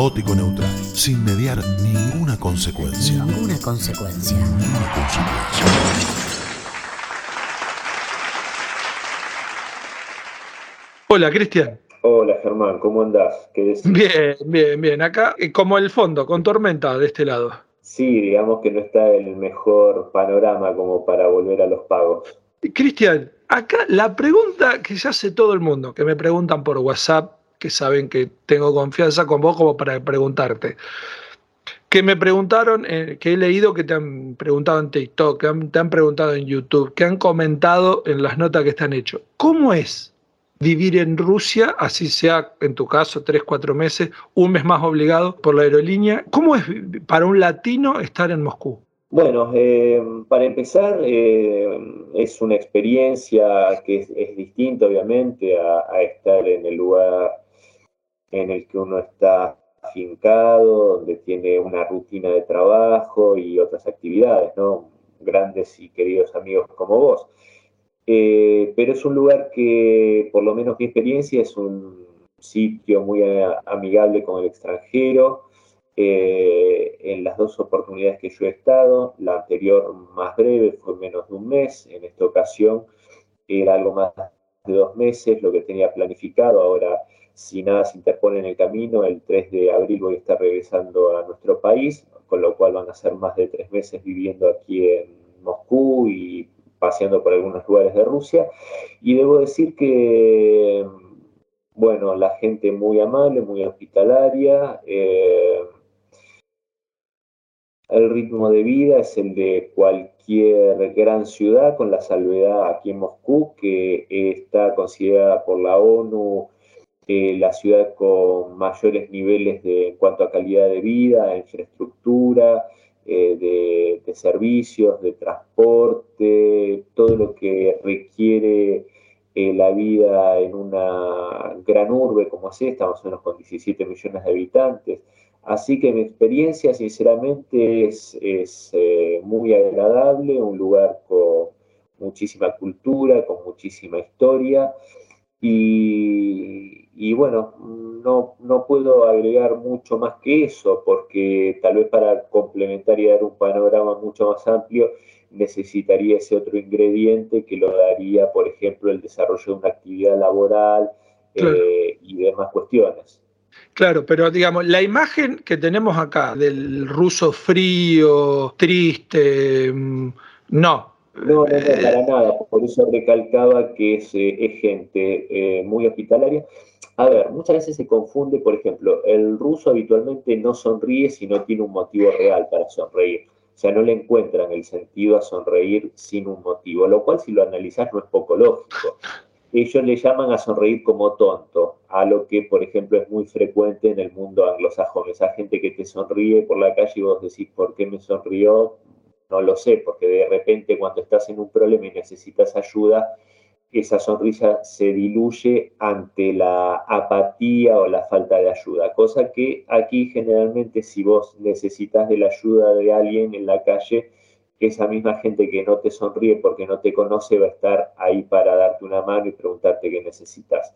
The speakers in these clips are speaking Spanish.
caótico neutral, sin mediar ninguna consecuencia. Ninguna consecuencia. Ninguna consecuencia. Hola, Cristian. Hola Germán, ¿cómo andás? ¿Qué decís? Bien, bien, bien. Acá, eh, como el fondo, con tormenta de este lado. Sí, digamos que no está el mejor panorama como para volver a los pagos. Cristian, acá la pregunta que ya hace todo el mundo, que me preguntan por WhatsApp, que saben que tengo confianza con vos como para preguntarte. Que me preguntaron, eh, que he leído que te han preguntado en TikTok, que te han preguntado en YouTube, que han comentado en las notas que están hechas. ¿Cómo es vivir en Rusia, así sea en tu caso tres, cuatro meses, un mes más obligado por la aerolínea? ¿Cómo es para un latino estar en Moscú? Bueno, eh, para empezar, eh, es una experiencia que es, distinta, obviamente, a estar en el lugar en el que uno está afincado, donde tiene una rutina de trabajo y otras actividades, ¿no? Grandes y queridos amigos como vos. Eh, pero es un lugar que, por lo menos mi experiencia, es un sitio muy amigable con el extranjero. Eh, en las dos oportunidades que yo he estado, la anterior más breve fue menos de un mes, en esta ocasión era algo más de dos meses lo que tenía planificado, ahora si nada se interpone en el camino, el 3 de abril voy a estar regresando a nuestro país, con lo cual van a ser más de tres meses viviendo aquí en Moscú y paseando por algunos lugares de Rusia. Y debo decir que, bueno, la gente muy amable, muy hospitalaria. eh, el ritmo de vida es el de cualquier gran ciudad, con la salvedad aquí en Moscú, que está considerada por la ONU eh, la ciudad con mayores niveles de, en cuanto a calidad de vida, infraestructura, eh, de, servicios, de transporte, todo lo que requiere eh, la vida en una gran urbe como es esta, más o menos con 17 millones de habitantes. Así que mi experiencia, sinceramente, es, es eh, muy agradable, un lugar con muchísima cultura, con muchísima historia. Y, y bueno, no, no puedo agregar mucho más que eso, porque tal vez para complementar y dar un panorama mucho más amplio, necesitaría ese otro ingrediente que lo daría, por ejemplo, el desarrollo de una actividad laboral Claro. eh, y demás cuestiones. Claro, pero digamos, la imagen que tenemos acá del ruso frío, triste, mm, no. No, no, no, para nada. Por eso recalcaba que es, eh, es gente eh, muy hospitalaria. A ver, muchas veces se confunde, por ejemplo, el ruso habitualmente no sonríe si no tiene un motivo real para sonreír. O sea, no le encuentran el sentido a sonreír sin un motivo, lo cual si lo analizás no es poco lógico. Ellos le llaman a sonreír como tonto, a lo que, por ejemplo, es muy frecuente en el mundo anglosajón. Esa gente que te sonríe por la calle y vos decís, ¿por qué me sonrió? No lo sé, porque de repente cuando estás en un problema y necesitas ayuda, esa sonrisa se diluye ante la apatía o la falta de ayuda, cosa que aquí generalmente si vos necesitas de la ayuda de alguien en la calle, esa misma gente que no te sonríe porque no te conoce va a estar ahí para darte una mano y preguntarte qué necesitas.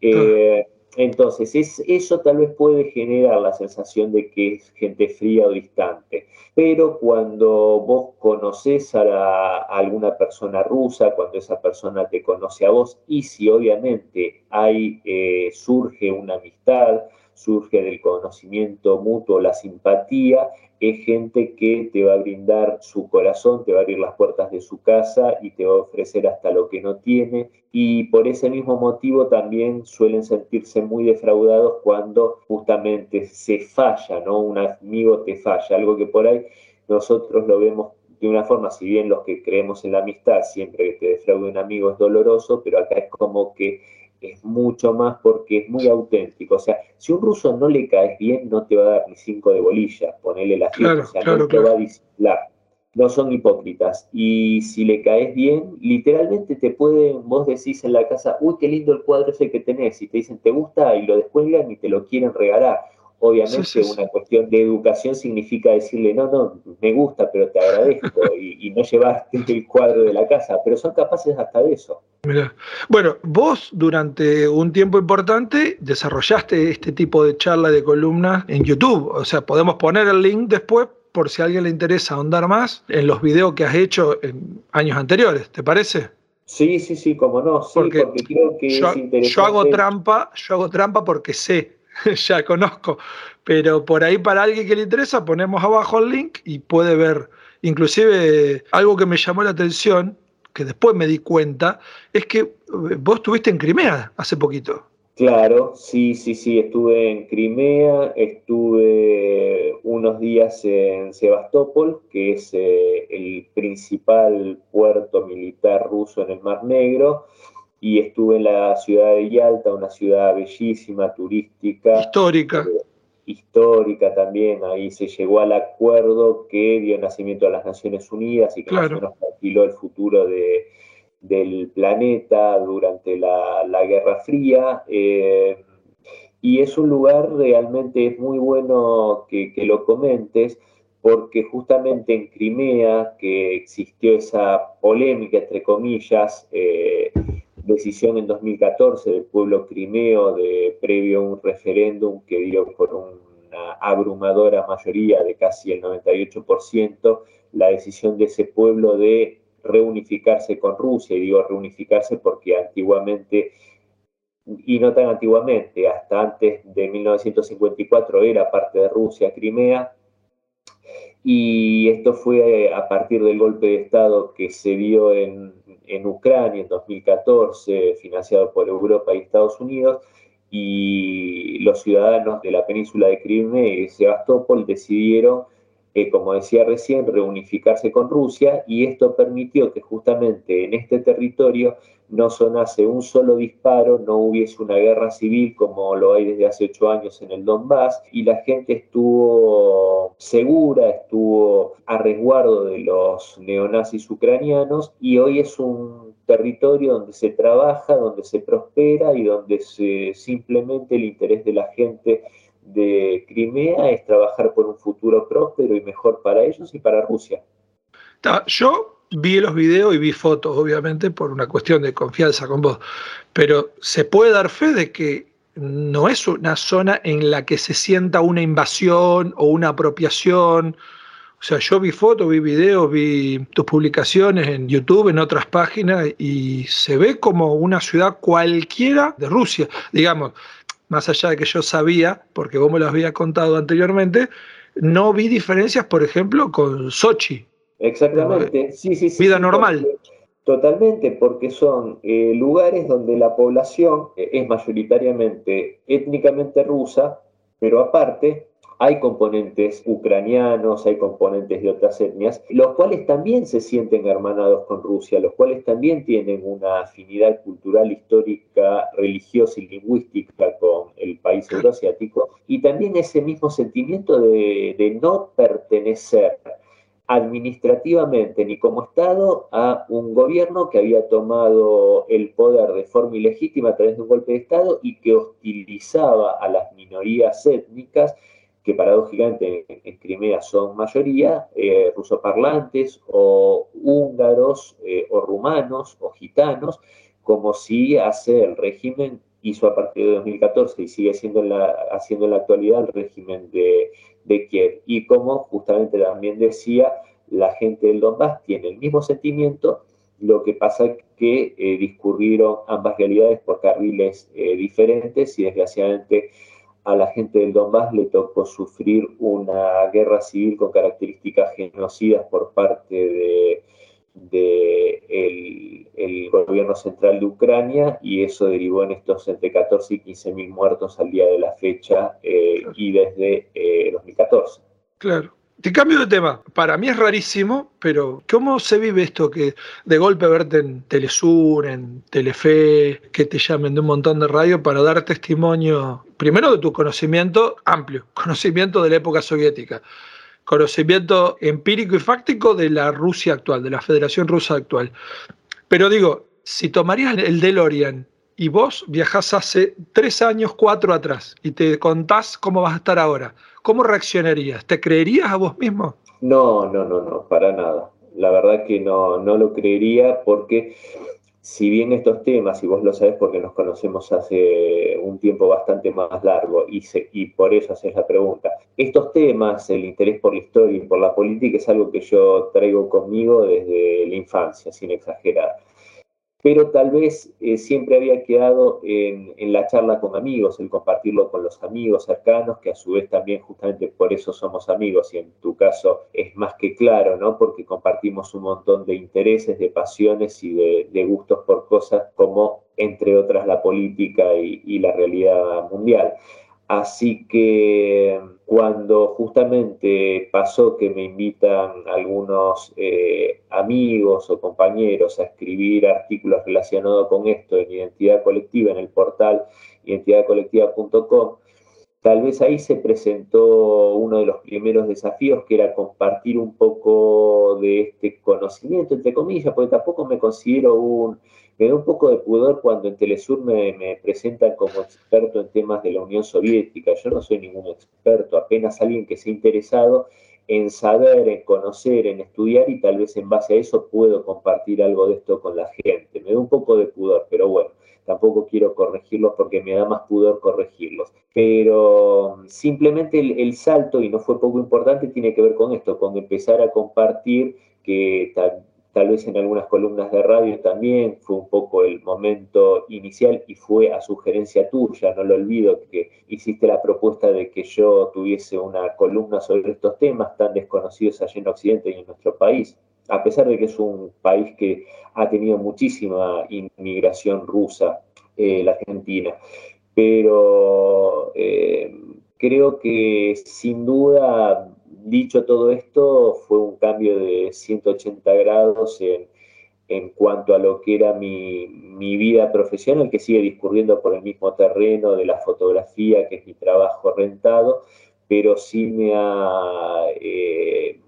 Eh, entonces, es, eso tal vez puede generar la sensación de que es gente fría o distante, pero cuando vos conoces a, la- a alguna persona rusa, cuando esa persona te conoce a vos, y si obviamente hay, eh, surge una amistad, surge del conocimiento mutuo, la simpatía, es gente que te va a brindar su corazón, te va a abrir las puertas de su casa y te va a ofrecer hasta lo que no tiene. Y por ese mismo motivo también suelen sentirse muy defraudados cuando justamente se falla, ¿no? Un amigo te falla, algo que por ahí nosotros lo vemos de una forma, si bien los que creemos en la amistad, siempre que te defraude un amigo es doloroso, pero acá es como que es mucho más porque es muy auténtico. O sea, si un ruso no le caes bien, no te va a dar ni cinco de bolilla, ponerle la fiesta, Claro, o sea, claro, no te claro. va a disimular. No son hipócritas. Y si le caes bien, literalmente te pueden, vos decís en la casa, uy, qué lindo el cuadro ese que tenés, y te dicen, ¿te gusta? Y lo descuelgan y te lo quieren regalar. Obviamente una cuestión de educación significa decirle, no, no, me gusta, pero te agradezco, y, no llevaste el cuadro de la casa, pero son capaces hasta de eso. Bueno, vos durante un tiempo importante desarrollaste este tipo de charla de columnas en YouTube, o sea, podemos poner el link después por si a alguien le interesa ahondar más en los videos que has hecho en años anteriores, ¿te parece? Sí, sí, sí, como no, sí, porque, creo que yo, es interesante. Yo hago trampa, yo hago trampa porque sé, ya conozco, pero por ahí para alguien que le interesa ponemos abajo el link y puede ver. Inclusive algo que me llamó la atención, que después me di cuenta, es que eh, vos estuviste en Crimea hace poquito. Claro, sí, sí, sí, estuve en Crimea, estuve unos días en Sebastopol, que es eh, el principal puerto militar ruso en el Mar Negro, y estuve en la ciudad de Yalta, una ciudad bellísima, turística. Histórica. Eh, histórica también, ahí se llegó al acuerdo que dio nacimiento a las Naciones Unidas y que nos tranquiló el futuro de del planeta durante la, Guerra Fría. Eh, y es un lugar realmente es muy bueno que, lo comentes, porque justamente en Crimea, que existió esa polémica, entre comillas, eh, decisión en 2014 del pueblo crimeo de previo a un referéndum que dio por una abrumadora mayoría de casi el 98%, la decisión de ese pueblo de reunificarse con Rusia, y digo reunificarse porque antiguamente, y no tan antiguamente, hasta antes de 1954 era parte de Rusia, Crimea, y esto fue a partir del golpe de Estado que se dio en, en Ucrania en 2014, financiado por Europa y Estados Unidos, y los ciudadanos de la península de Crimea y Sebastopol decidieron como decía recién, reunificarse con Rusia y esto permitió que justamente en este territorio no sonase un solo disparo, no hubiese una guerra civil como lo hay desde hace ocho años en el Donbass y la gente estuvo segura, estuvo a resguardo de los neonazis ucranianos y hoy es un territorio donde se trabaja, donde se prospera y donde se, simplemente el interés de la gente de Crimea es trabajar por un futuro próspero y mejor para ellos y para Rusia. Yo vi los videos y vi fotos, obviamente, por una cuestión de confianza con vos, pero se puede dar fe de que no es una zona en la que se sienta una invasión o una apropiación. O sea, yo vi fotos, vi videos, vi tus publicaciones en YouTube, en otras páginas, y se ve como una ciudad cualquiera de Rusia. Digamos, más allá de que yo sabía, porque vos me lo habías contado anteriormente, no vi diferencias, por ejemplo, con Sochi. Exactamente, sí, sí, sí. Vida normal. Totalmente, porque son eh, lugares donde la población eh, es mayoritariamente étnicamente rusa, pero aparte hay componentes ucranianos, hay componentes de otras etnias, los cuales también se sienten hermanados con Rusia, los cuales también tienen una afinidad cultural, histórica, religiosa y lingüística con el país euroasiático, y también ese mismo sentimiento de, de no pertenecer administrativamente ni como Estado a un gobierno que había tomado el poder de forma ilegítima a través de un golpe de Estado y que hostilizaba a las minorías étnicas que paradójicamente en, Crimea son mayoría, eh, rusoparlantes o húngaros eh, o rumanos o gitanos, como si hace el régimen, hizo a partir de 2014 y sigue siendo la, haciendo en la actualidad el régimen de, de Kiev. Y como justamente también decía, la gente del Donbass tiene el mismo sentimiento, lo que pasa que eh, discurrieron ambas realidades por carriles diferentes y desgraciadamente a la gente del Donbass le tocó sufrir una guerra civil con características genocidas por parte de, el, gobierno central de Ucrania y eso derivó en estos entre 14 y 15 mil muertos al día de la fecha eh, y desde 2014. Eh, claro. Te cambio de tema. Para mí es rarísimo, pero ¿cómo se vive esto que de golpe verte en Telesur, en Telefe, que te llamen de un montón de radio para dar testimonio, primero de tu conocimiento amplio, conocimiento de la época soviética, conocimiento empírico y fáctico de la Rusia actual, de la Federación Rusa actual? Pero digo, si tomarías el DeLorean y vos viajás hace tres años, cuatro atrás, y te contás cómo vas a estar ahora, ¿cómo reaccionarías? ¿Te creerías a vos mismo? No, no, no, no, para nada. La verdad que no, no lo creería porque si bien estos temas, y vos lo sabés porque nos conocemos hace un tiempo bastante más largo y, y por eso haces la pregunta, estos temas, el interés por la historia y por la política es algo que yo traigo conmigo desde la infancia, sin exagerar pero tal vez eh, siempre había quedado en, la charla con amigos, el compartirlo con los amigos cercanos, que a su vez también justamente por eso somos amigos, y en tu caso es más que claro, ¿no? Porque compartimos un montón de intereses, de pasiones y de, gustos por cosas como, entre otras, la política y la realidad mundial. Así que cuando justamente pasó que me invitan algunos eh, amigos o compañeros a escribir artículos relacionados con esto en identidad colectiva en el portal identidadcolectiva.com, tal vez ahí se presentó uno de los primeros desafíos que era compartir un poco de este conocimiento, entre comillas, porque tampoco me considero un me da un poco de pudor cuando en Telesur me, presentan como experto en temas de la Unión Soviética. Yo no soy ningún experto, apenas alguien que se ha interesado en saber, en conocer, en estudiar y tal vez en base a eso puedo compartir algo de esto con la gente. Me da un poco de pudor, pero bueno, tampoco quiero corregirlos porque me da más pudor corregirlos. Pero simplemente el, el salto, y no fue poco importante, tiene que ver con esto, con empezar a compartir que tal vez en algunas columnas de radio también, fue un poco el momento inicial y fue a sugerencia tuya, no lo olvido, que hiciste la propuesta de que yo tuviese una columna sobre estos temas tan desconocidos allí en Occidente y en nuestro país, a pesar de que es un país que ha tenido muchísima inmigración rusa, eh, la Argentina. Pero eh, creo que sin duda dicho todo esto, fue un cambio de 180 grados en, cuanto a lo que era mi, vida profesional, que sigue discurriendo por el mismo terreno de la fotografía, que es mi trabajo rentado, pero sí me ha eh,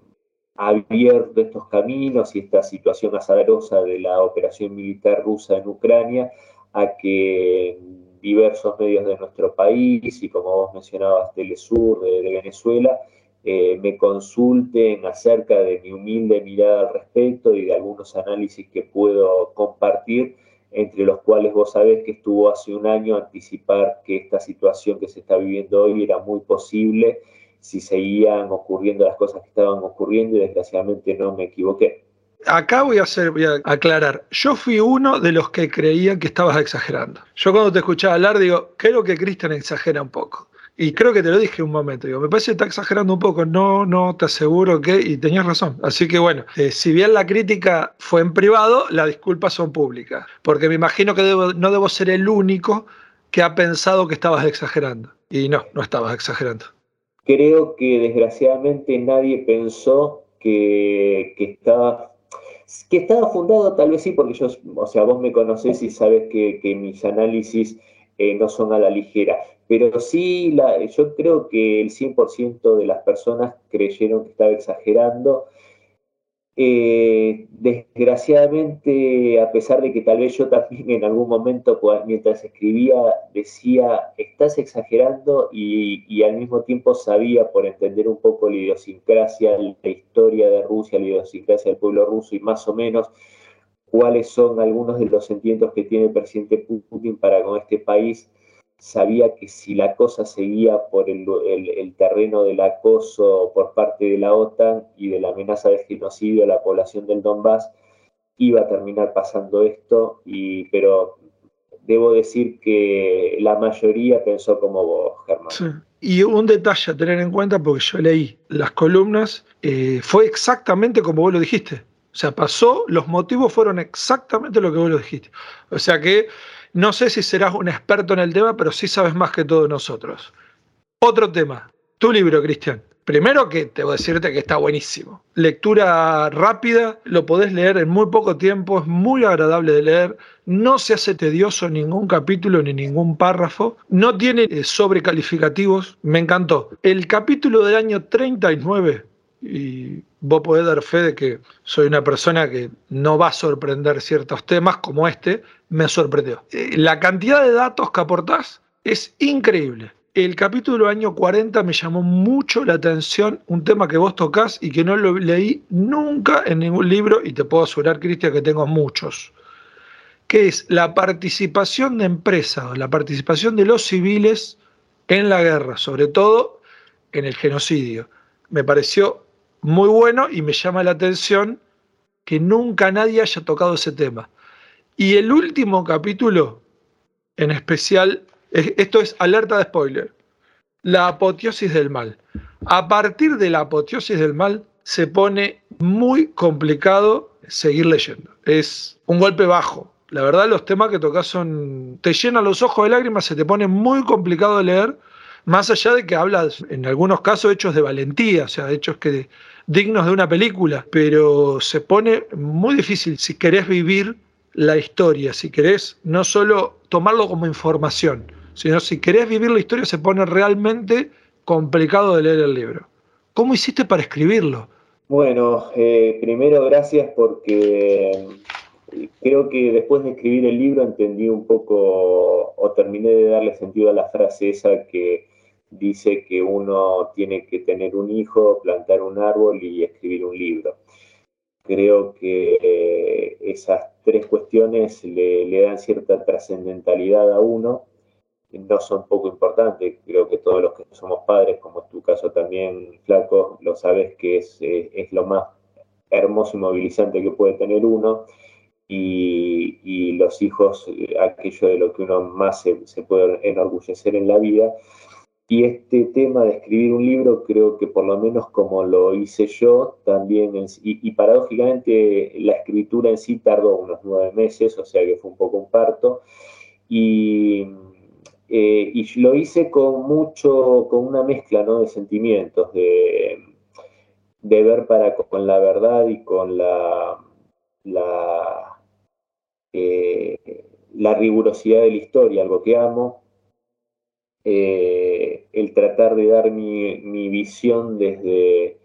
abierto estos caminos y esta situación azarosa de la operación militar rusa en Ucrania a que diversos medios de nuestro país y como vos mencionabas, Telesur de, de Venezuela, eh, me consulten acerca de mi humilde mirada al respecto y de algunos análisis que puedo compartir, entre los cuales vos sabés que estuvo hace un año anticipar que esta situación que se está viviendo hoy era muy posible si seguían ocurriendo las cosas que estaban ocurriendo y desgraciadamente no me equivoqué. Acá voy a, hacer, voy a aclarar. Yo fui uno de los que creían que estabas exagerando. Yo cuando te escuchaba hablar digo, creo que Cristian exagera un poco. Y creo que te lo dije un momento, digo, me parece que está exagerando un poco, no, no te aseguro que, y tenías razón. Así que bueno, eh, si bien la crítica fue en privado, las disculpas son públicas, porque me imagino que no debo ser el único que ha pensado que estabas exagerando. Y no, no estabas exagerando. Creo que desgraciadamente nadie pensó que, que estaba que estaba fundado, tal vez sí, porque yo, o sea, vos me conocés y sabes que, que mis análisis eh, no son a la ligera. Pero sí, la, yo creo que el 100% de las personas creyeron que estaba exagerando. Eh, desgraciadamente, a pesar de que tal vez yo también en algún momento, mientras escribía, decía, estás exagerando y, y, al mismo tiempo sabía, por entender un poco la idiosincrasia, la historia de Rusia, la idiosincrasia del pueblo ruso y más o menos cuáles son algunos de los sentimientos que tiene el presidente Putin para con este país, sabía que si la cosa seguía por el, terreno del acoso por parte de la OTAN y de la amenaza de genocidio a la población del Donbass, iba a terminar pasando esto, pero debo decir que la mayoría pensó como vos, Germán. Y un detalle a tener en cuenta, porque yo leí las columnas, eh, fue exactamente como vos lo dijiste. O sea, pasó, los motivos fueron exactamente lo que vos lo dijiste. O sea que no sé si serás un experto en el tema, pero sí sabes más que todos nosotros. Otro tema, tu libro, Cristian. Primero que te voy a decirte que está buenísimo. Lectura rápida, lo podés leer en muy poco tiempo, es muy agradable de leer, no se hace tedioso ningún capítulo ni ningún párrafo, no tiene eh, sobrecalificativos, me encantó. El capítulo del año 39 y vos podés dar fe de que soy una persona que no va a sorprender ciertos temas como este, me sorprendió. Eh, la cantidad de datos que aportás es increíble. El capítulo año 40 me llamó mucho la atención, un tema que vos tocas y que no lo leí nunca en ningún libro, y te puedo asegurar, Cristian, que tengo muchos, que es la participación de empresas, la participación de los civiles en la guerra, sobre todo en el genocidio. Me pareció muy bueno y me llama la atención que nunca nadie haya tocado ese tema. Y el último capítulo, en especial, esto es alerta de spoiler, la apoteosis del mal. A partir de la apoteosis del mal se pone muy complicado seguir leyendo. Es un golpe bajo. La verdad, los temas que tocas son. te llenan los ojos de lágrimas, se te pone muy complicado de leer, más allá de que hablas, en algunos casos, hechos de valentía, o sea, hechos que dignos de una película, pero se pone muy difícil si querés vivir la historia, si querés no solo tomarlo como información, sino si querés vivir la historia se pone realmente complicado de leer el libro. ¿Cómo hiciste para escribirlo? Bueno, eh, primero gracias porque eh, creo que después de escribir el libro entendí un poco o terminé de darle sentido a la frase esa que dice que uno tiene que tener un hijo, plantar un árbol y escribir un libro. Creo que eh, esas tres cuestiones le, dan cierta trascendentalidad a uno, no son poco importantes, creo que todos los que somos padres, como tu caso también, Flaco, lo sabes que es, eh, es lo más hermoso y movilizante que puede tener uno, y, los hijos, eh, aquello de lo que uno más se puede enorgullecer en la vida, y este tema de escribir un libro, creo que por lo menos como lo hice yo, también, y, paradójicamente la escritura en sí tardó unos nueve meses, o sea que fue un poco un parto, y, eh, y lo hice con mucho, con una mezcla ¿no? de sentimientos, de, de ver para con la verdad y con la, la, eh, rigurosidad de la historia, algo que amo, eh, el tratar de dar mi, visión desde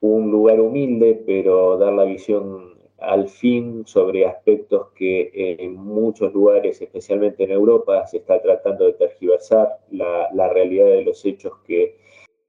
un lugar humilde, pero dar la visión al fin sobre aspectos que en muchos lugares, especialmente en Europa, se está tratando de tergiversar la, realidad de los hechos que,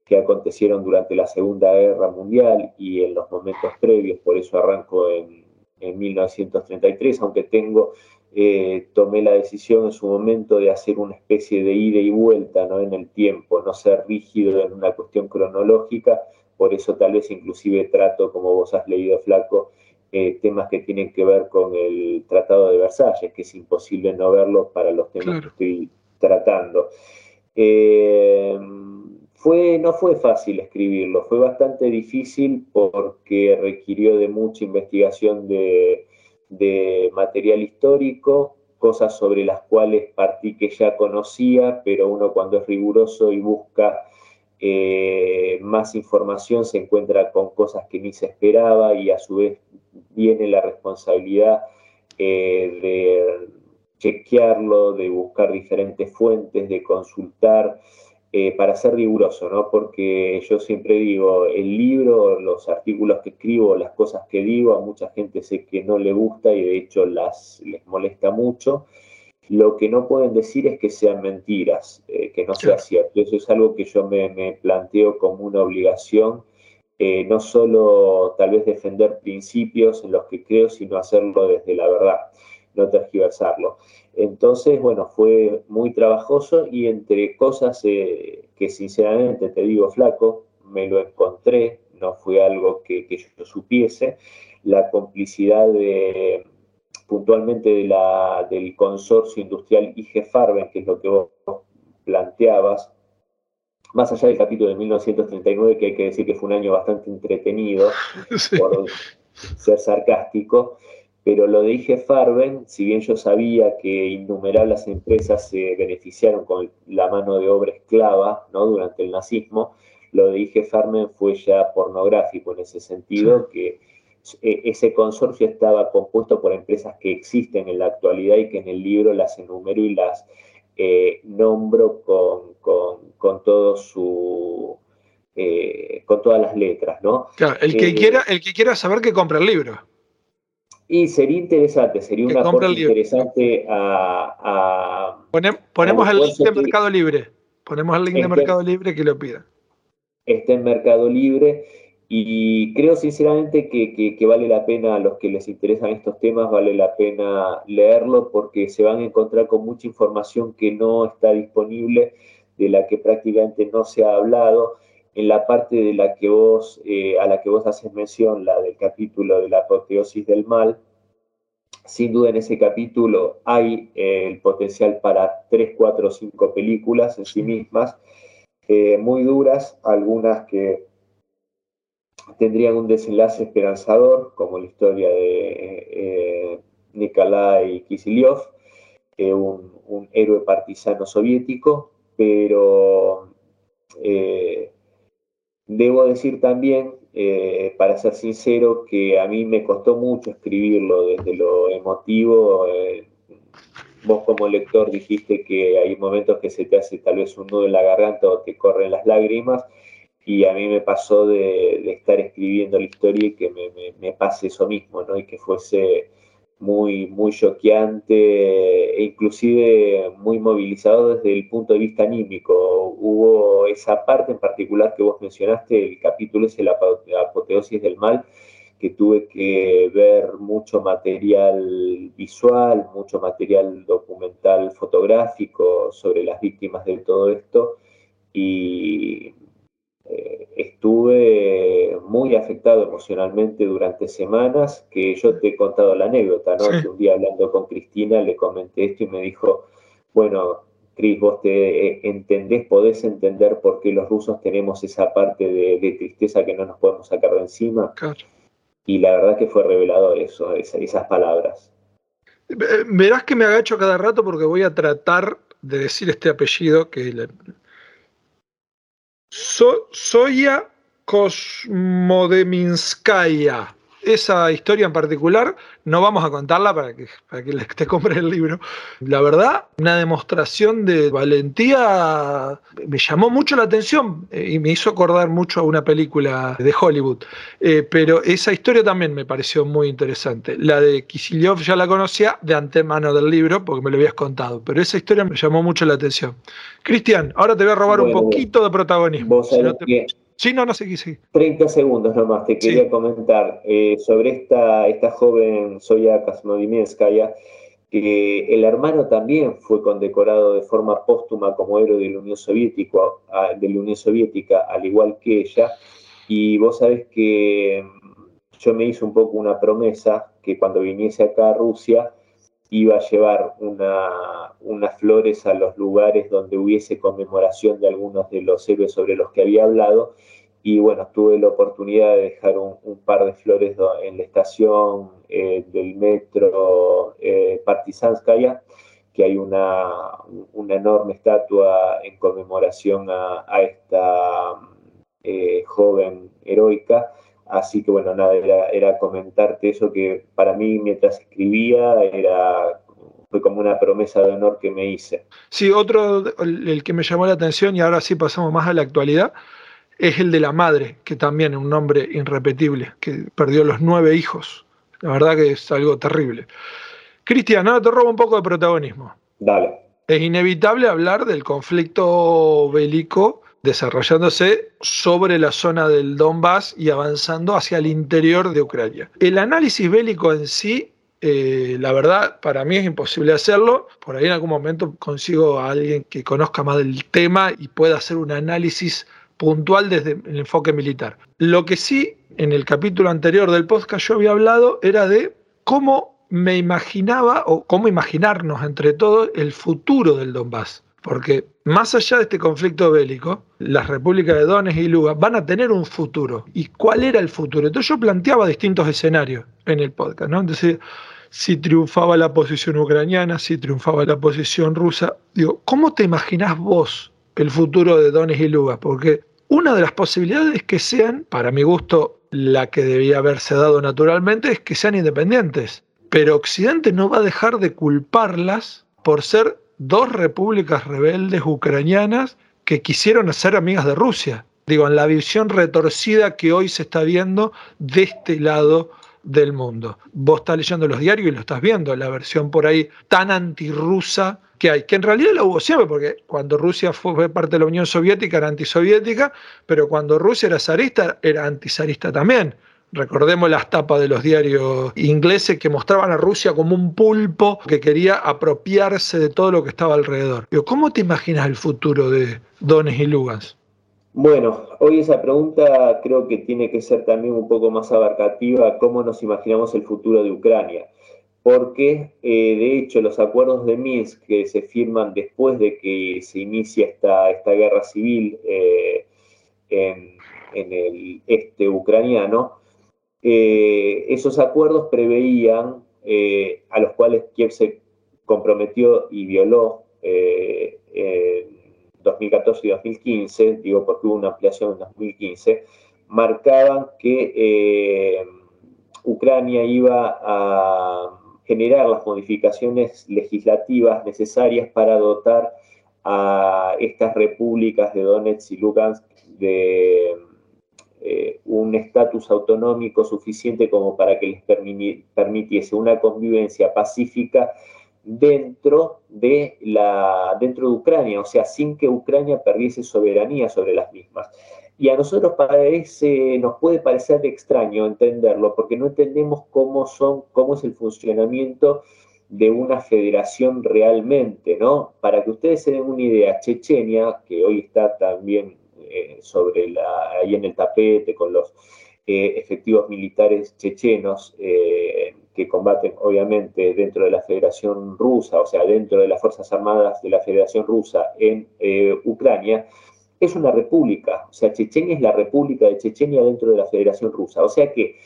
que, acontecieron durante la Segunda Guerra Mundial y en los momentos previos, por eso arranco en, en 1933, aunque tengo eh, tomé la decisión en su momento de hacer una especie de ida y vuelta ¿no? en el tiempo, no ser rígido en una cuestión cronológica, por eso tal vez inclusive trato, como vos has leído, Flaco, eh, temas que tienen que ver con el Tratado de Versalles, que es imposible no verlo para los temas que estoy tratando. Eh, fue, no fue fácil escribirlo, fue bastante difícil porque requirió de mucha investigación de de material histórico, cosas sobre las cuales partí que ya conocía, pero uno cuando es riguroso y busca eh, más información se encuentra con cosas que ni se esperaba y a su vez viene la responsabilidad eh, de chequearlo, de buscar diferentes fuentes, de consultar. Eh, para ser riguroso, ¿no? Porque yo siempre digo, el libro, los artículos que escribo, las cosas que digo, a mucha gente sé que no le gusta y de hecho las, les molesta mucho. Lo que no pueden decir es que sean mentiras, eh, que no sea cierto. Eso es algo que yo me, planteo como una obligación, eh, no solo tal vez defender principios en los que creo, sino hacerlo desde la verdad, no tergiversarlo. Entonces, bueno, fue muy trabajoso y entre cosas eh, que sinceramente te digo flaco, me lo encontré, no fue algo que, yo supiese, la complicidad de, puntualmente de la, del consorcio industrial IG Farben, que es lo que vos planteabas, más allá del capítulo de 1939, que hay que decir que fue un año bastante entretenido, por ser sarcástico, pero lo de IG Farben, si bien yo sabía que innumerables empresas se beneficiaron con la mano de obra esclava ¿no? durante el nazismo, lo de IG Farben fue ya pornográfico en ese sentido, que e, ese consorcio estaba compuesto por empresas que existen en la actualidad y que en el libro las enumero y las eh, nombro con, todo su eh, con todas las letras, ¿no? Claro, el que, quiera, el que quiera saber que compre el libro. Y sería interesante, sería una aporte interesante a... ponemos el link de Mercado Libre. Ponemos el link de Mercado Libre que lo pida. Está en Mercado Libre y creo sinceramente que, vale la pena, a los que les interesan estos temas, vale la pena leerlo porque se van a encontrar con mucha información que no está disponible, de la que prácticamente no se ha hablado. En la parte de la que vos, eh, a la que vos haces mención, la del capítulo de la apoteosis del mal, sin duda en ese capítulo hay eh, el potencial para tres, cuatro o cinco películas en sí mismas, eh, muy duras, algunas que tendrían un desenlace esperanzador, como la historia de Nikolai Kiselyov, un, un, héroe partisano soviético, pero eh, debo decir también, eh, para ser sincero, que a mí me costó mucho escribirlo desde lo emotivo. vos como lector dijiste que hay momentos que se te hace tal vez un nudo en la garganta o te corren las lágrimas y a mí me pasó de, estar escribiendo la historia y que me, pase eso mismo, ¿no? Y que fuese muy, muy choqueante e inclusive muy movilizado desde el punto de vista anímico. Hubo esa parte en particular que vos mencionaste, el capítulo es la apoteosis del mal, que tuve que ver mucho material visual, mucho material documental fotográfico sobre las víctimas de todo esto y eh, estuve muy afectado emocionalmente durante semanas, que yo te he contado la anécdota, ¿no? Que un día hablando con Cristina le comenté esto y me dijo, bueno, Cris, vos te eh, entendés, podés entender por qué los rusos tenemos esa parte de, tristeza que no nos podemos sacar de encima. Y la verdad que fue revelador eso, esas palabras. Verás que me agacho cada rato porque voy a tratar de decir este apellido que So, Soya Kosmodeminskaya esa historia en particular no vamos a contarla para que, para que te compre el libro. La verdad, una demostración de valentía me llamó mucho la atención eh, y me hizo acordar mucho a una película de Hollywood. Eh, pero esa historia también me pareció muy interesante. La de Kisilyov ya la conocía de antemano del libro porque me lo habías contado, pero esa historia me llamó mucho la atención. Cristian, ahora te voy a robar un poquito de protagonismo. Sí, no, no sé sí. 30 segundos nomás, te quería comentar eh, sobre esta, esta joven Zoya Kasmodimenskaya, que el hermano también fue condecorado de forma póstuma como héroe de la Unión Soviética, de la Unión Soviética al igual que ella, y vos sabés que mm, yo me hice un poco una promesa que cuando viniese acá a Rusia iba a llevar una, unas flores a los lugares donde hubiese conmemoración de algunos de los héroes sobre los que había hablado. Y bueno, tuve la oportunidad de dejar un, par de flores en la estación eh, del metro eh, Partizanskaya, que hay una, enorme estatua en conmemoración a, esta eh, joven heroica. Así que bueno, nada, era, comentarte eso que para mí mientras escribía era fue como una promesa de honor que me hice. Sí, otro, el, que me llamó la atención y ahora sí pasamos más a la actualidad, es el de la madre, que también es un nombre irrepetible, que perdió los nueve hijos. La verdad que es algo terrible. Cristian, ahora te robo un poco de protagonismo. Dale. Es inevitable hablar del conflicto bélico desarrollándose sobre la zona del Donbass y avanzando hacia el interior de Ucrania. El análisis bélico en sí, eh, la verdad, para mí es imposible hacerlo. Por ahí en algún momento consigo a alguien que conozca más del tema y pueda hacer un análisis puntual desde el enfoque militar. Lo que sí, en el capítulo anterior del podcast yo había hablado era de cómo me imaginaba o cómo imaginarnos entre todos el futuro del Donbass. Porque más allá de este conflicto bélico, las repúblicas de Donetsk y Lugansk van a tener un futuro. ¿Y cuál era el futuro? Entonces yo planteaba distintos escenarios en el podcast, ¿no? Entonces, si triunfaba la posición ucraniana, si triunfaba la posición rusa, digo, ¿cómo te imaginás vos el futuro de Donetsk y Lugansk? Porque una de las posibilidades es que sean, para mi gusto, la que debía haberse dado naturalmente, es que sean independientes. Pero Occidente no va a dejar de culparlas por ser dos repúblicas rebeldes ucranianas que quisieron ser amigas de Rusia. digo, en la visión retorcida que hoy se está viendo de este lado del mundo. Vos estás leyendo los diarios y lo estás viendo, la versión por ahí tan antirrusa que hay, que en realidad la hubo siempre, porque cuando Rusia fue parte de la Unión Soviética era antisoviética, pero cuando Rusia era zarista era antizarista también. Recordemos las tapas de los diarios ingleses que mostraban a Rusia como un pulpo que quería apropiarse de todo lo que estaba alrededor. ¿Cómo te imaginas el futuro de Donetsk y Lugansk? Bueno, hoy esa pregunta creo que tiene que ser también un poco más abarcativa, cómo nos imaginamos el futuro de Ucrania, porque eh, de hecho los acuerdos de Minsk que se firman después de que se inicia esta, esta guerra civil eh, en, el este ucraniano, eh, esos acuerdos preveían, a los cuales Kiev se comprometió y violó 2014 y 2015, digo porque hubo una ampliación en 2015, marcaban que eh, Ucrania iba a generar las modificaciones legislativas necesarias para dotar a estas repúblicas de Donetsk y Lugansk de eh, un estatus autonómico suficiente como para que les permitiese una convivencia pacífica dentro de, la, dentro de Ucrania, o sea, sin que Ucrania perdiese soberanía sobre las mismas. Y a nosotros parece, nos puede parecer extraño entenderlo, porque no entendemos cómo, son, cómo es el funcionamiento de una federación realmente, ¿no? Para que ustedes se den una idea, Chechenia, que hoy está también eh, sobre ahí en el tapete con los eh, efectivos militares chechenos, eh, que combaten obviamente dentro de la Federación Rusa, o sea, dentro de las Fuerzas Armadas de la Federación Rusa en Ucrania, es una república, o sea, Chechenia es la república de Chechenia dentro de la Federación Rusa, o sea que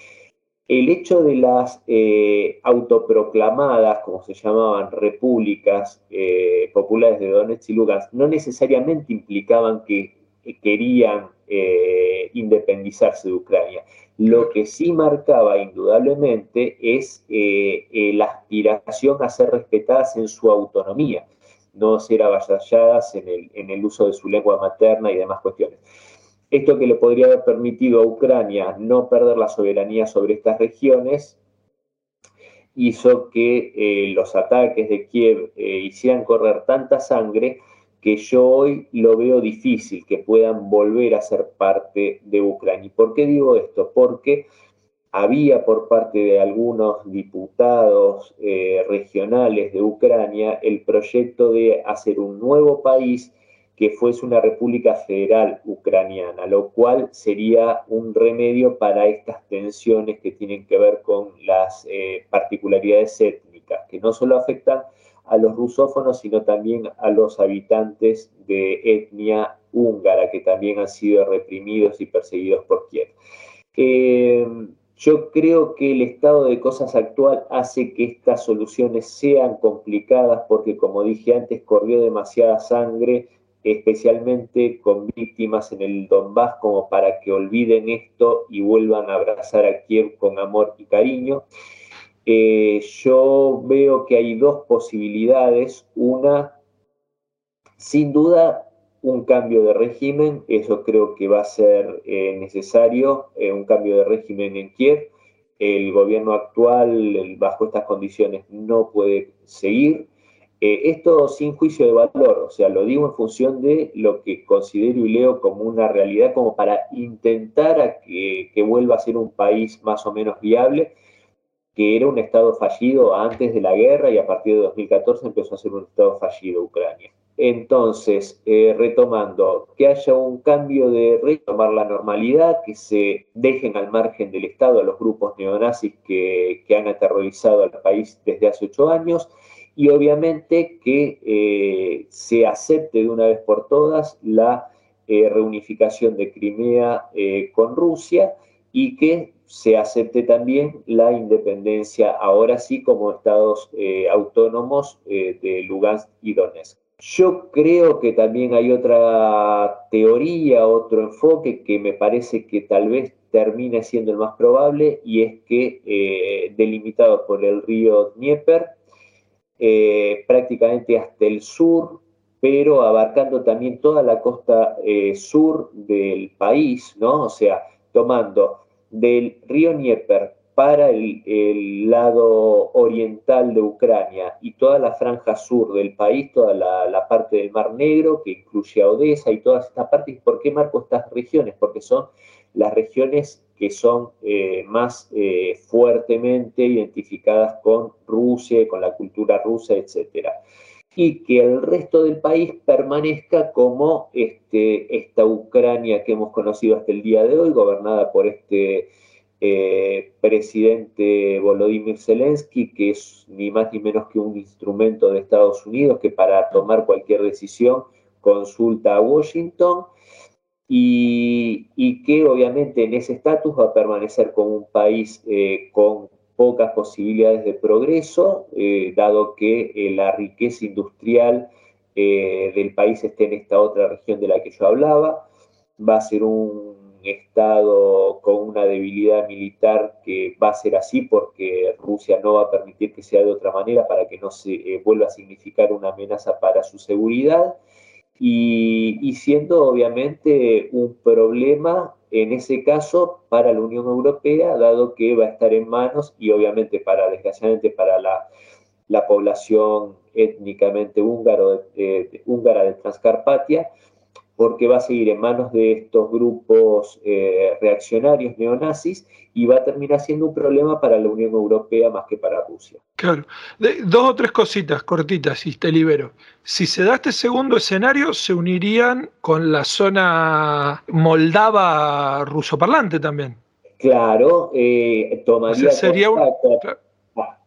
el hecho de las autoproclamadas, como se llamaban, repúblicas populares de Donetsk y Lugansk, no necesariamente implicaban que querían independizarse de Ucrania. Lo que sí marcaba indudablemente es eh, eh, la aspiración a ser respetadas en su autonomía, no ser avasalladas en el, uso de su lengua materna y demás cuestiones. Esto que le podría haber permitido a Ucrania no perder la soberanía sobre estas regiones hizo que eh, los ataques de Kiev hicieran correr tanta sangre que yo hoy lo veo difícil que puedan volver a ser parte de Ucrania. ¿Y por qué digo esto? Porque había por parte de algunos diputados eh, regionales de Ucrania el proyecto de hacer un nuevo país que fuese una república federal ucraniana, lo cual sería un remedio para estas tensiones que tienen que ver con las eh, particularidades étnicas, que no solo afectan a los rusófonos, sino también a los habitantes de etnia húngara, que también han sido reprimidos y perseguidos por Kiev. Eh, yo creo que el estado de cosas actual hace que estas soluciones sean complicadas porque, como dije antes, corrió demasiada sangre, especialmente con víctimas en el Donbass, como para que olviden esto y vuelvan a abrazar a Kiev con amor y cariño. Eh, yo veo que hay dos posibilidades. Una, sin duda, un cambio de régimen, eso creo que va a ser eh, necesario, eh, un cambio de régimen en Kiev. El gobierno actual, bajo estas condiciones, no puede seguir. esto sin juicio de valor, o sea, lo digo en función de lo que considero y leo como una realidad, como para intentar que, que vuelva a ser un país más o menos viable que era un Estado fallido antes de la guerra y a partir de 2014 empezó a ser un Estado fallido Ucrania. Entonces, eh, retomando, que haya un cambio de retomar la normalidad, que se dejen al margen del Estado a los grupos neonazis que, han aterrorizado al país desde hace ocho años y obviamente que eh, se acepte de una vez por todas la eh, reunificación de Crimea con Rusia y que se acepte también la independencia, ahora sí como estados eh, autónomos eh, de Lugansk y Donetsk. Yo creo que también hay otra teoría, otro enfoque que me parece que tal vez termine siendo el más probable y es que eh, delimitado por el río Dnieper, prácticamente hasta el sur pero abarcando también toda la costa sur del país, ¿no? O sea, tomando del río Dnieper para el, lado oriental de Ucrania y toda la franja sur del país, toda la, parte del Mar Negro, que incluye a Odessa y todas estas partes. ¿Por qué marco estas regiones? Porque son las regiones que son eh, más eh, fuertemente identificadas con Rusia, con la cultura rusa, etcétera y que el resto del país permanezca como este, esta Ucrania que hemos conocido hasta el día de hoy, gobernada por este eh, presidente Volodymyr Zelensky, que es ni más ni menos que un instrumento de Estados Unidos que para tomar cualquier decisión consulta a Washington. Y, que obviamente en ese estatus va a permanecer como un país eh, con pocas posibilidades de progreso, eh, dado que eh, la riqueza industrial eh, del país esté en esta otra región de la que yo hablaba. Va a ser un Estado con una debilidad militar que va a ser así porque Rusia no va a permitir que sea de otra manera para que no se vuelva a significar una amenaza para su seguridad. y siendo obviamente un problema en ese caso para la Unión Europea, dado que va a estar en manos y obviamente para, desgraciadamente, para la, población étnicamente húngaro, húngara de Transcarpatia, porque va a seguir en manos de estos grupos eh, reaccionarios neonazis y va a terminar siendo un problema para la Unión Europea más que para Rusia. Claro. dos o tres cositas cortitas y te libero. Si se da este segundo escenario, se unirían con la zona moldava rusoparlante también. Claro, eh, tomaría sería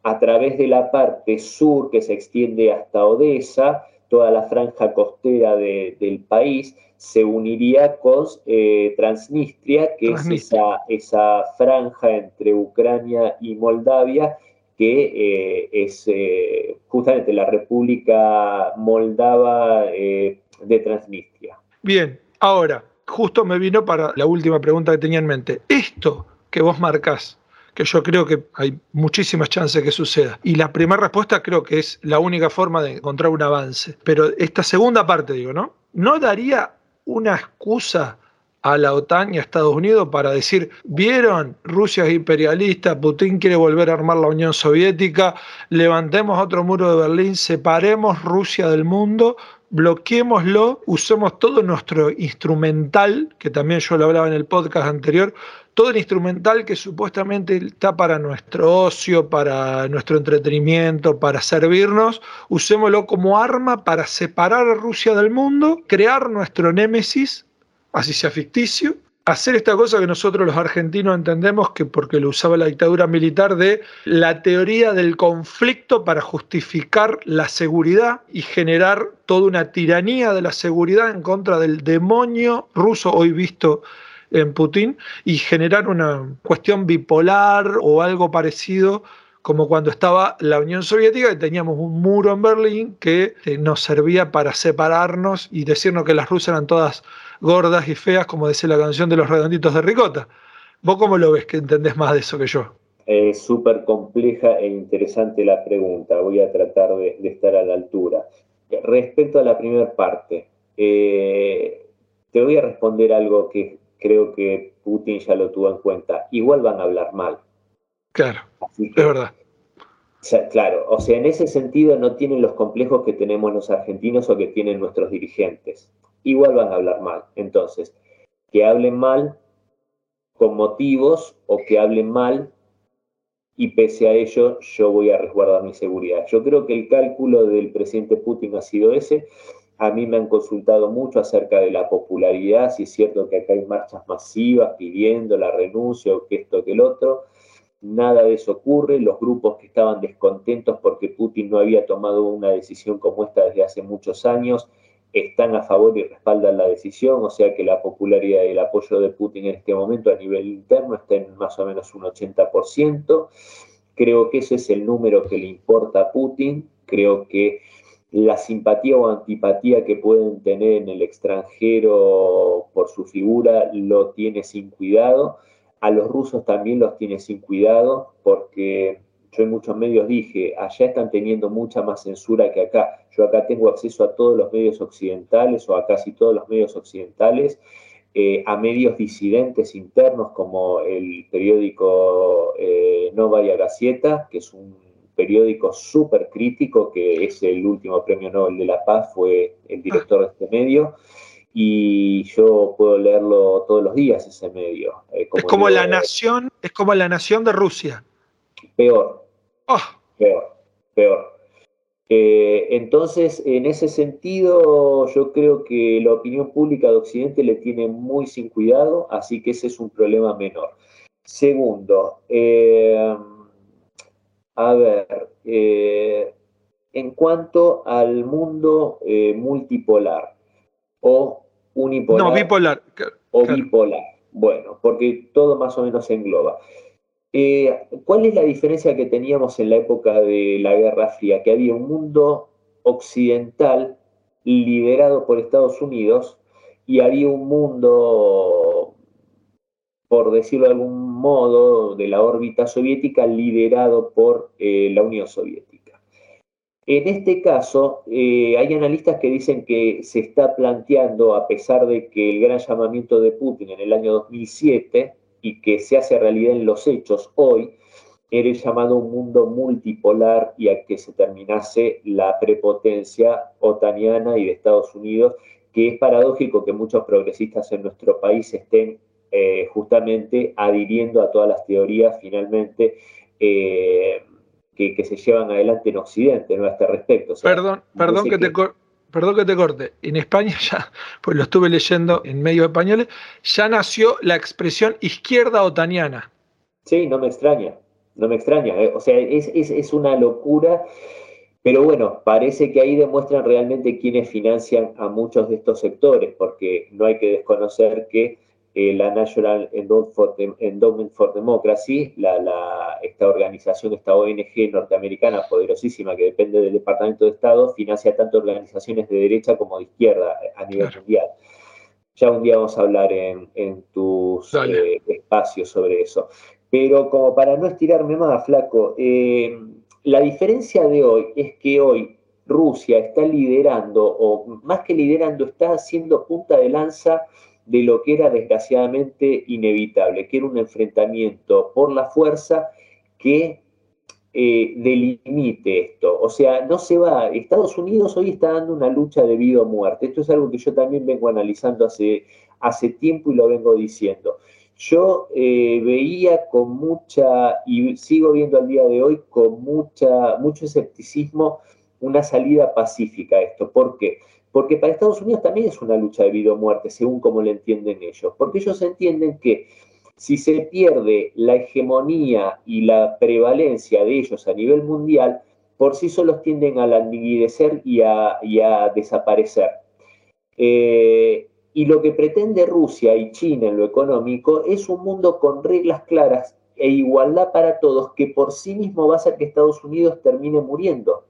a través de la parte sur que se extiende hasta Odessa, toda la franja costera del país, se uniría con eh, Transnistria, que es esa, esa, franja entre Ucrania y Moldavia, que eh, es eh, justamente la República Moldava de Transnistria. Bien, ahora, justo me vino para la última pregunta que tenía en mente. Esto que vos marcás, que yo creo que hay muchísimas chances que suceda. Y la primera respuesta creo que es la única forma de encontrar un avance. Pero esta segunda parte, digo, ¿no? ¿No daría una excusa a la OTAN y a Estados Unidos para decir, vieron, Rusia es imperialista, Putin quiere volver a armar la Unión Soviética, levantemos otro muro de Berlín, separemos Rusia del mundo, bloqueémoslo, usemos todo nuestro instrumental, que también yo lo hablaba en el podcast anterior, todo el instrumental que supuestamente está para nuestro ocio, para nuestro entretenimiento, para servirnos, usémoslo como arma para separar a Rusia del mundo, crear nuestro némesis, así sea ficticio, hacer esta cosa que nosotros los argentinos entendemos que porque lo usaba la dictadura militar de la teoría del conflicto para justificar la seguridad y generar toda una tiranía de la seguridad en contra del demonio ruso hoy visto en Putin y generar una cuestión bipolar o algo parecido como cuando estaba la Unión Soviética y teníamos un muro en Berlín que eh, nos servía para separarnos y decirnos que las rusas eran todas gordas y feas, como decía la canción de los redonditos de Ricota. ¿Vos cómo lo ves que entendés más de eso que yo? Es súper compleja e interesante la pregunta. Voy a tratar de, estar a la altura. Respecto a la primera parte, eh, te voy a responder algo que creo que Putin ya lo tuvo en cuenta. Igual van a hablar mal. Claro, es verdad. claro, o sea, en ese sentido no tienen los complejos que tenemos los argentinos o que tienen nuestros dirigentes. Igual van a hablar mal. Entonces, que hablen mal con motivos o que hablen mal y pese a ello yo voy a resguardar mi seguridad. Yo creo que el cálculo del presidente Putin ha sido ese a mí me han consultado mucho acerca de la popularidad, si es cierto que acá hay marchas masivas pidiendo la renuncia o que esto que el otro. Nada de eso ocurre. Los grupos que estaban descontentos porque Putin no había tomado una decisión como esta desde hace muchos años están a favor y respaldan la decisión, o sea que la popularidad y el apoyo de Putin en este momento a nivel interno está en más o menos un 80%. Creo que ese es el número que le importa a Putin. Creo que la simpatía o antipatía que pueden tener en el extranjero por su figura lo tiene sin cuidado. A los rusos también los tiene sin cuidado porque yo en muchos medios dije, allá están teniendo mucha más censura que acá. Yo acá tengo acceso a todos los medios occidentales o a casi todos los medios occidentales, eh, a medios disidentes internos como el periódico eh, Novaya Gazeta, que es un periódico súper crítico, que es el último premio Nobel de la Paz, fue el director de este medio y yo puedo leerlo todos los días ese medio. Eh, es como la nación, es como la nación de Rusia. Peor. Ah. Peor, peor. Eh, entonces, en ese sentido, yo creo que la opinión pública de Occidente le tiene muy sin cuidado, así que ese es un problema menor. Segundo, eh, a ver, en cuanto al mundo multipolar o unipolar. No, bipolar. O bipolar. Bueno, porque todo más o menos se engloba. Eh, ¿Cuál es la diferencia que teníamos en la época de la Guerra Fría? Que había un mundo occidental liderado por Estados Unidos y había un mundo, por decirlo de algún modo, de la órbita soviética liderado por eh, la Unión Soviética. En este caso, eh, hay analistas que dicen que se está planteando, a pesar de que el gran llamamiento de Putin en el año 2007 y que se hace realidad en los hechos hoy, era el llamado un mundo multipolar y a que se terminase la prepotencia otaniana y de Estados Unidos, que es paradójico que muchos progresistas en nuestro país estén eh, justamente adhiriendo a todas las teorías finalmente. Eh, que, se llevan adelante en Occidente ¿no? a este respecto. perdón, perdón que, te perdón que te corte. En España ya, pues lo estuve leyendo en medios españoles, ya nació la expresión izquierda otaniana. Sí, no me extraña, no me extraña. ¿eh? O sea, es, es, una locura. Pero bueno, parece que ahí demuestran realmente quiénes financian a muchos de estos sectores, porque no hay que desconocer que eh, la National Endowment for, Democracy, la, esta organización, esta ONG norteamericana poderosísima que depende del Departamento de Estado, financia tanto organizaciones de derecha como de izquierda a nivel mundial. Ya un día vamos a hablar en, tus eh, espacios sobre eso. Pero como para no estirarme más, flaco, eh, la diferencia de hoy es que hoy Rusia está liderando, o más que liderando, está haciendo punta de lanza de lo que era desgraciadamente inevitable, que era un enfrentamiento por la fuerza que eh, delimite esto. O sea, no se va. Estados Unidos hoy está dando una lucha de vida o muerte. Esto es algo que yo también vengo analizando hace, hace tiempo y lo vengo diciendo. Yo eh, veía con mucha, y sigo viendo al día de hoy, con mucha, mucho escepticismo una salida pacífica a esto. ¿Por qué? Porque para Estados Unidos también es una lucha de vida o muerte, según como lo entienden ellos. Porque ellos entienden que si se pierde la hegemonía y la prevalencia de ellos a nivel mundial, por sí solos tienden a languidecer y a, desaparecer. Eh, y lo que pretende Rusia y China en lo económico es un mundo con reglas claras e igualdad para todos que por sí mismo va a hacer que Estados Unidos termine muriendo.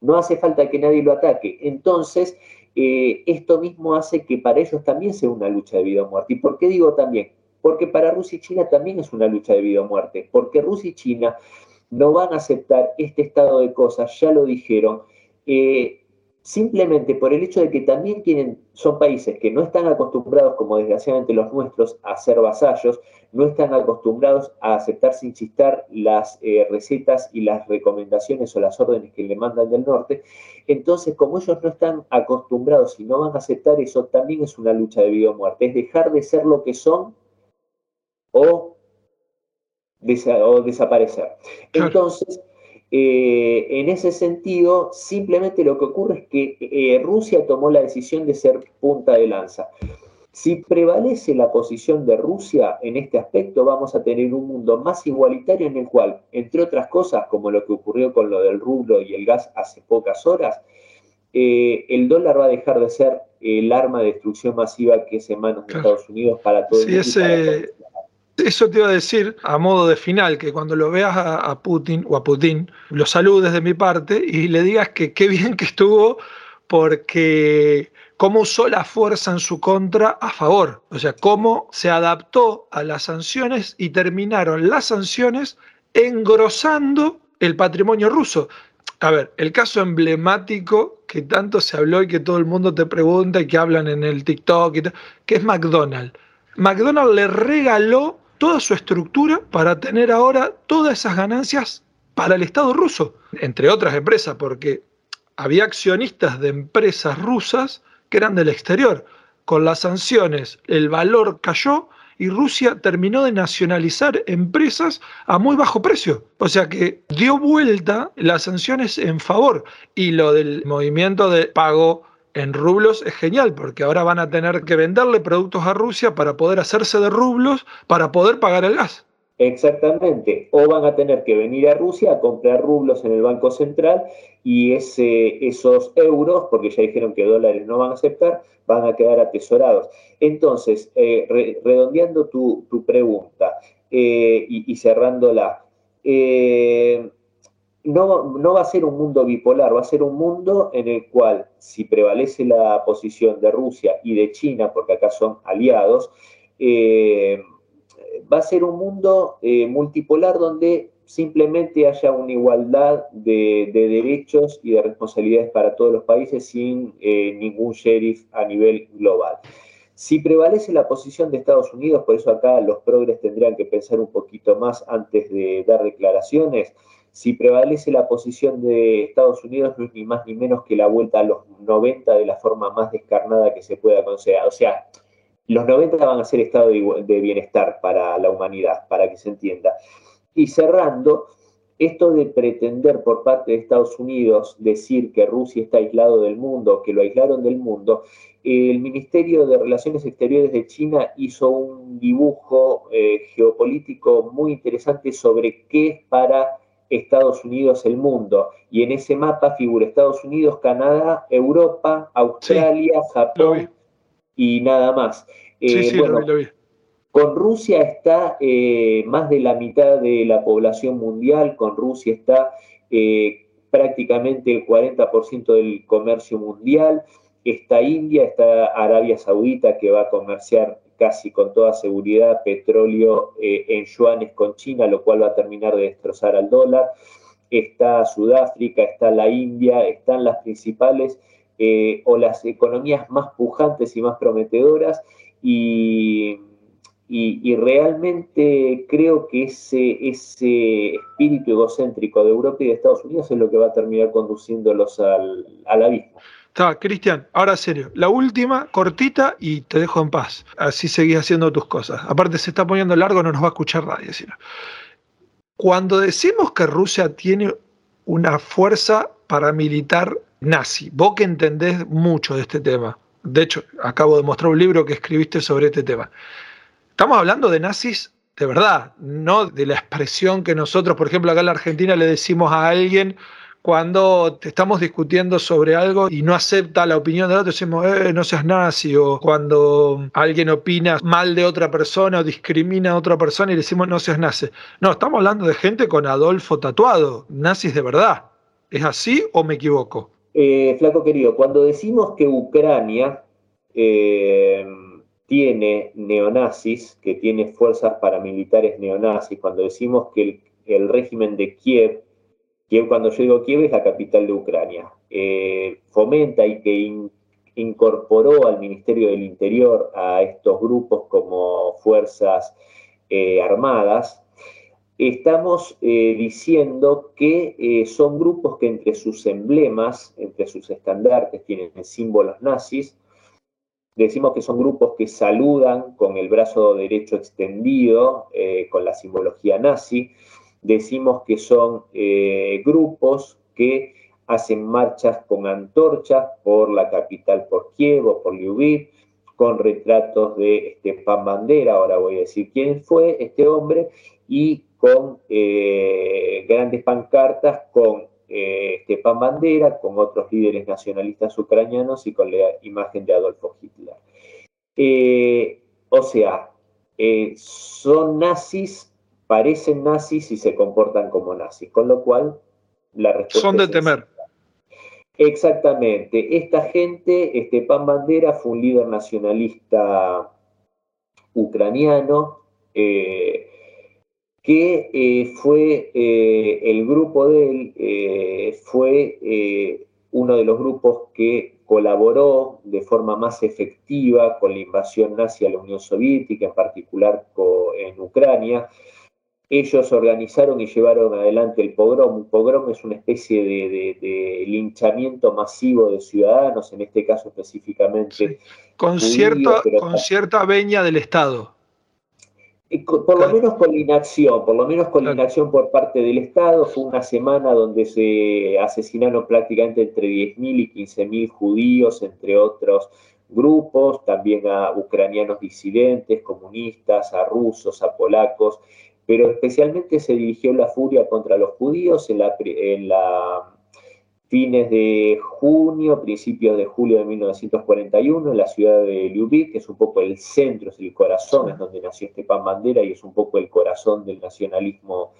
No hace falta que nadie lo ataque. Entonces, eh, esto mismo hace que para ellos también sea una lucha de vida o muerte. ¿Y por qué digo también? Porque para Rusia y China también es una lucha de vida o muerte. Porque Rusia y China no van a aceptar este estado de cosas, ya lo dijeron. Eh, simplemente por el hecho de que también tienen, son países que no están acostumbrados, como desgraciadamente los nuestros, a ser vasallos, no están acostumbrados a aceptar sin chistar las eh, recetas y las recomendaciones o las órdenes que le mandan del norte. Entonces, como ellos no están acostumbrados y no van a aceptar eso, también es una lucha de vida o muerte, es dejar de ser lo que son o, desaparecer. Entonces, eh, en ese sentido, simplemente lo que ocurre es que eh, Rusia tomó la decisión de ser punta de lanza. Si prevalece la posición de Rusia en este aspecto, vamos a tener un mundo más igualitario en el cual, entre otras cosas, como lo que ocurrió con lo del rublo y el gas hace pocas horas, eh, el dólar va a dejar de ser el arma de destrucción masiva que es en manos de Estados Unidos para todo el mundo. Eso te iba a decir a modo de final, que cuando lo veas a, Putin o a Putin, lo saludes de mi parte y le digas que qué bien que estuvo porque cómo usó la fuerza en su contra a favor, o sea, cómo se adaptó a las sanciones y terminaron las sanciones engrosando el patrimonio ruso. A ver, el caso emblemático que tanto se habló y que todo el mundo te pregunta y que hablan en el TikTok, y que es McDonald's. McDonald's le regaló toda su estructura para tener ahora todas esas ganancias para el Estado ruso, entre otras empresas, porque había accionistas de empresas rusas que eran del exterior. Con las sanciones el valor cayó y Rusia terminó de nacionalizar empresas a muy bajo precio. O sea que dio vuelta las sanciones en favor y lo del movimiento de pago en rublos es genial porque ahora van a tener que venderle productos a Rusia para poder hacerse de rublos para poder pagar el gas. Exactamente, o van a tener que venir a Rusia a comprar rublos en el Banco Central y ese, esos euros, porque ya dijeron que dólares no van a aceptar, van a quedar atesorados. Entonces, eh, redondeando tu, pregunta eh, y, cerrándola, eh, no, no, va a ser un mundo bipolar, va a ser un mundo en el cual, si prevalece la posición de Rusia y de China, porque acá son aliados, va a ser un mundo eh, multipolar donde simplemente haya una igualdad de, derechos y de responsabilidades para todos los países sin eh, ningún sheriff a nivel global. Si prevalece la posición de Estados Unidos, por eso acá los progres tendrían que pensar un poquito más antes de dar declaraciones, si prevalece la posición de Estados Unidos no es ni más ni menos que la vuelta a los 90 de la forma más descarnada que se pueda considerar. O sea, los 90 van a ser estado de bienestar para la humanidad, para que se entienda. Y cerrando, esto de pretender por parte de Estados Unidos decir que Rusia está aislado del mundo, que lo aislaron del mundo, el Ministerio de Relaciones Exteriores de China hizo un dibujo eh, geopolítico muy interesante sobre qué es para Estados Unidos el mundo. Y en ese mapa figura Estados Unidos, Canadá, Europa, Australia, Japón y nada más. sí, sí, eh, lo vi, Con Rusia está eh, más de la mitad de la población mundial, con Rusia está eh, prácticamente el 40% del comercio mundial, está India, está Arabia Saudita que va a comerciar casi con toda seguridad petróleo en yuanes con China, lo cual va a terminar de destrozar al dólar, está Sudáfrica, está la India, están las principales eh, o las economías más pujantes y más prometedoras y, realmente creo que ese, ese espíritu egocéntrico de Europa y de Estados Unidos es lo que va a terminar conduciéndolos al, al abismo. Está, Cristian, ahora serio, la última, cortita y te dejo en paz. Así seguís haciendo tus cosas. Aparte se está poniendo largo, no nos va a escuchar nadie. Sino. Cuando decimos que Rusia tiene una fuerza paramilitar nazi. Vos que entendés mucho de este tema. De hecho, acabo de mostrar un libro que escribiste sobre este tema. Estamos hablando de nazis de verdad, no de la expresión que nosotros, por ejemplo, acá en la Argentina le decimos a alguien cuando estamos discutiendo sobre algo y no acepta la opinión del otro, decimos, eh, no seas nazi, o cuando alguien opina mal de otra persona o discrimina a otra persona y decimos, no seas nazi. No, estamos hablando de gente con Adolfo tatuado, nazis de verdad. ¿Es así o me equivoco? Eh, flaco querido, cuando decimos que Ucrania eh, tiene neonazis, que tiene fuerzas paramilitares neonazis, cuando decimos que el, régimen de Kiev, Kiev, cuando yo digo Kiev es la capital de Ucrania, eh, fomenta y que incorporó al Ministerio del Interior a estos grupos como fuerzas armadas, estamos eh, diciendo que eh, son grupos que entre sus emblemas, entre sus estandartes, tienen símbolos nazis. Decimos que son grupos que saludan con el brazo derecho extendido, eh, con la simbología nazi. Decimos que son grupos que hacen marchas con antorchas por la capital, por Kiev o por Lviv, con retratos de Stepan Bandera, ahora voy a decir quién fue este hombre, y con eh, grandes pancartas con eh, Bandera, con otros líderes nacionalistas ucranianos y con la imagen de Adolfo Hitler. Eh, o sea, son nazis, parecen nazis y se comportan como nazis, con lo cual la respuesta Son de temer. Exactamente. Esta gente, Stepan Bandera fue un líder nacionalista ucraniano, que eh, fue eh, el grupo de él, eh, fue uno de los grupos que colaboró de forma más efectiva con la invasión nazi a la Unión Soviética, en particular en Ucrania. Ellos organizaron y llevaron adelante el pogrom. Un pogrom es una especie de, linchamiento masivo de ciudadanos, en este caso específicamente. Con, con cierta veña del Estado por lo menos con la inacción, por lo menos con la inacción por parte del Estado. Fue una semana donde se asesinaron prácticamente entre 10.000 y 15.000 judíos, entre otros grupos, también a ucranianos disidentes, comunistas, a rusos, a polacos, pero especialmente se dirigió la furia contra los judíos en la, fines de junio, principios de julio de 1941, en la ciudad de Lyubimsk, que es un poco el centro, es el corazón, es donde nació Stepan Bandera y es un poco el corazón del nacionalismo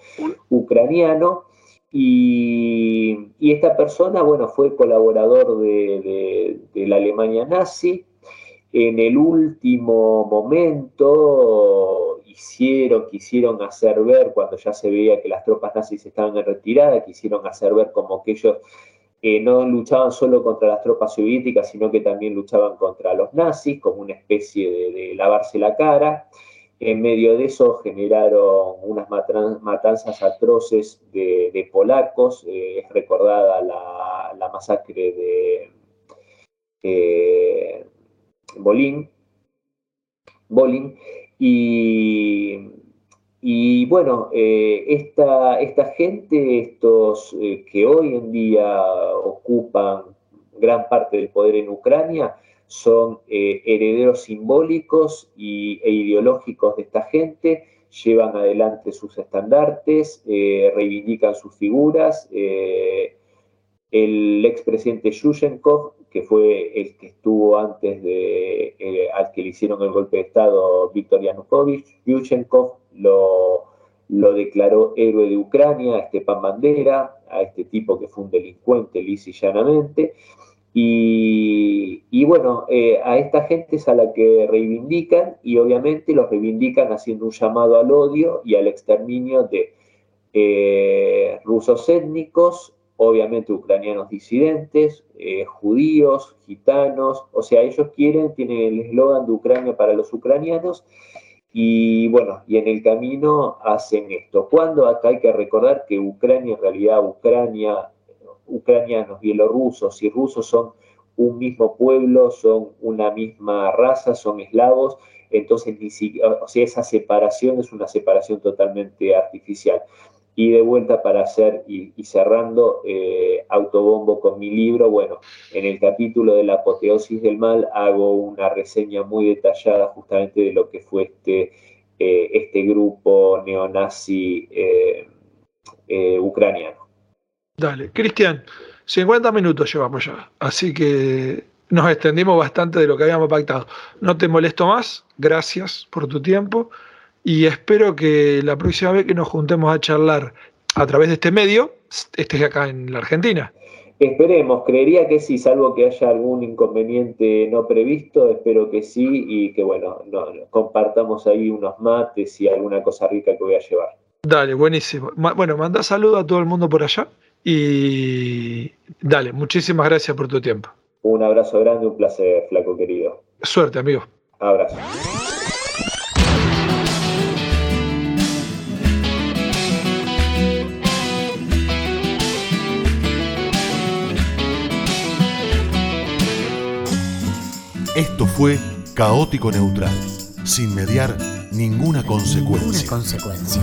ucraniano. Y, esta persona, bueno, fue colaborador de, la Alemania nazi. En el último momento hicieron, quisieron hacer ver, cuando ya se veía que las tropas nazis estaban en retirada, quisieron hacer ver como que ellos que no luchaban solo contra las tropas soviéticas, sino que también luchaban contra los nazis, como una especie de, lavarse la cara. En medio de eso generaron unas matanzas atroces de, polacos. Eh, es recordada la, masacre de eh, Bolín. Bolín. Y bueno, eh, esta, esta, gente, estos eh, que hoy en día ocupan gran parte del poder en Ucrania, son eh, herederos simbólicos y, e ideológicos de esta gente, llevan adelante sus estandartes, reivindican sus figuras. el expresidente Yushenkov, que fue el que estuvo antes de al que le hicieron el golpe de Estado Viktor Yanukovych, Yushenkov lo, lo declaró héroe de Ucrania a Stepan Bandera, a este tipo que fue un delincuente lisa y llanamente. Y, bueno, eh, a esta gente es a la que reivindican y obviamente los reivindican haciendo un llamado al odio y al exterminio de eh, rusos étnicos, obviamente ucranianos disidentes, eh, judíos, gitanos, o sea, ellos quieren, tienen el eslogan de Ucrania para los ucranianos y bueno, y en el camino hacen esto. Cuando acá hay que recordar que Ucrania, en realidad Ucrania, ucranianos, bielorrusos y rusos son un mismo pueblo, son una misma raza, son eslavos, entonces o sea, esa separación es una separación totalmente artificial. Y de vuelta para hacer y, cerrando, eh, autobombo con mi libro, bueno, en el capítulo de la apoteosis del mal hago una reseña muy detallada justamente de lo que fue este, eh, este grupo neonazi eh, ucraniano. Dale, Cristian, 50 minutos llevamos ya, así que nos extendimos bastante de lo que habíamos pactado. No te molesto más, gracias por tu tiempo y espero que la próxima vez que nos juntemos a charlar a través de este medio, estés acá en la Argentina. Esperemos, creería que sí, salvo que haya algún inconveniente no previsto, espero que sí y que bueno, compartamos ahí unos mates y alguna cosa rica que voy a llevar. Dale, buenísimo. bueno, manda saludos a todo el mundo por allá y dale, muchísimas gracias por tu tiempo. Un abrazo grande, un placer, flaco querido. Suerte, amigo. Abrazo. Esto fue Caótico Neutral, sin mediar ninguna consecuencia. Consecuencia.